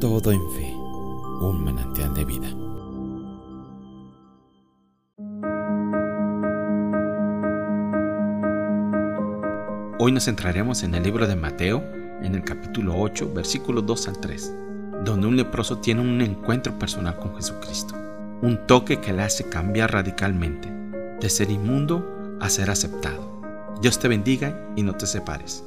todo en fe, un manantial de vida. Hoy nos centraremos en el libro de Mateo, en el capítulo 8, versículos 2 al 3, donde un leproso tiene un encuentro personal con Jesucristo, un toque que le hace cambiar radicalmente, de ser inmundo a ser aceptado. Dios te bendiga y no te separes.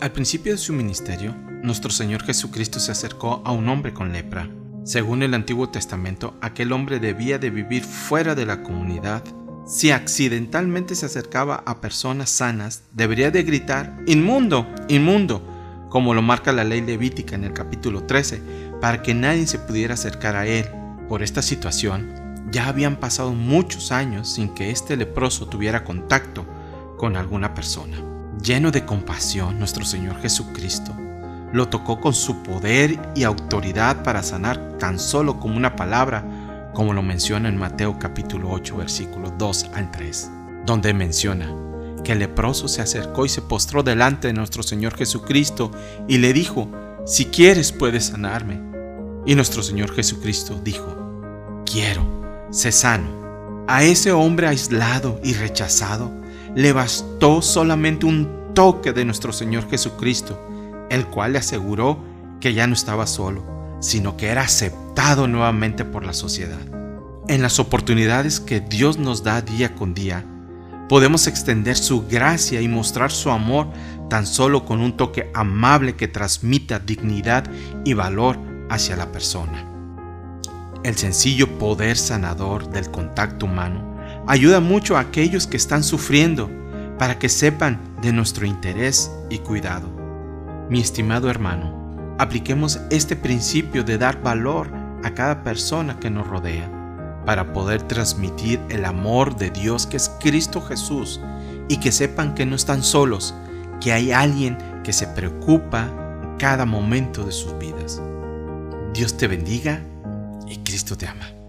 Al principio de su ministerio, nuestro Señor Jesucristo se acercó a un hombre con lepra. Según el Antiguo Testamento, aquel hombre debía de vivir fuera de la comunidad. Si accidentalmente se acercaba a personas sanas, debería de gritar, inmundo, inmundo, como lo marca la ley levítica en el capítulo 13, para que nadie se pudiera acercar a él. Por esta situación, ya habían pasado muchos años sin que este leproso tuviera contacto con alguna persona. Lleno de compasión, nuestro Señor Jesucristo lo tocó con su poder y autoridad para sanar tan solo como una palabra, como lo menciona en Mateo capítulo 8 versículos 2 al 3, donde menciona que el leproso se acercó y se postró delante de nuestro Señor Jesucristo y le dijo, si quieres puedes sanarme. Y nuestro Señor Jesucristo dijo, quiero, sé sano. A ese hombre aislado y rechazado, le bastó solamente un toque de nuestro Señor Jesucristo, el cual le aseguró que ya no estaba solo, sino que era aceptado nuevamente por la sociedad. En las oportunidades que Dios nos da día con día, podemos extender su gracia y mostrar su amor tan solo con un toque amable que transmita dignidad y valor hacia la persona. El sencillo poder sanador del contacto humano ayuda mucho a aquellos que están sufriendo para que sepan de nuestro interés y cuidado. Mi estimado hermano, apliquemos este principio de dar valor a cada persona que nos rodea para poder transmitir el amor de Dios que es Cristo Jesús y que sepan que no están solos, que hay alguien que se preocupa cada momento de sus vidas. Dios te bendiga y Cristo te ama.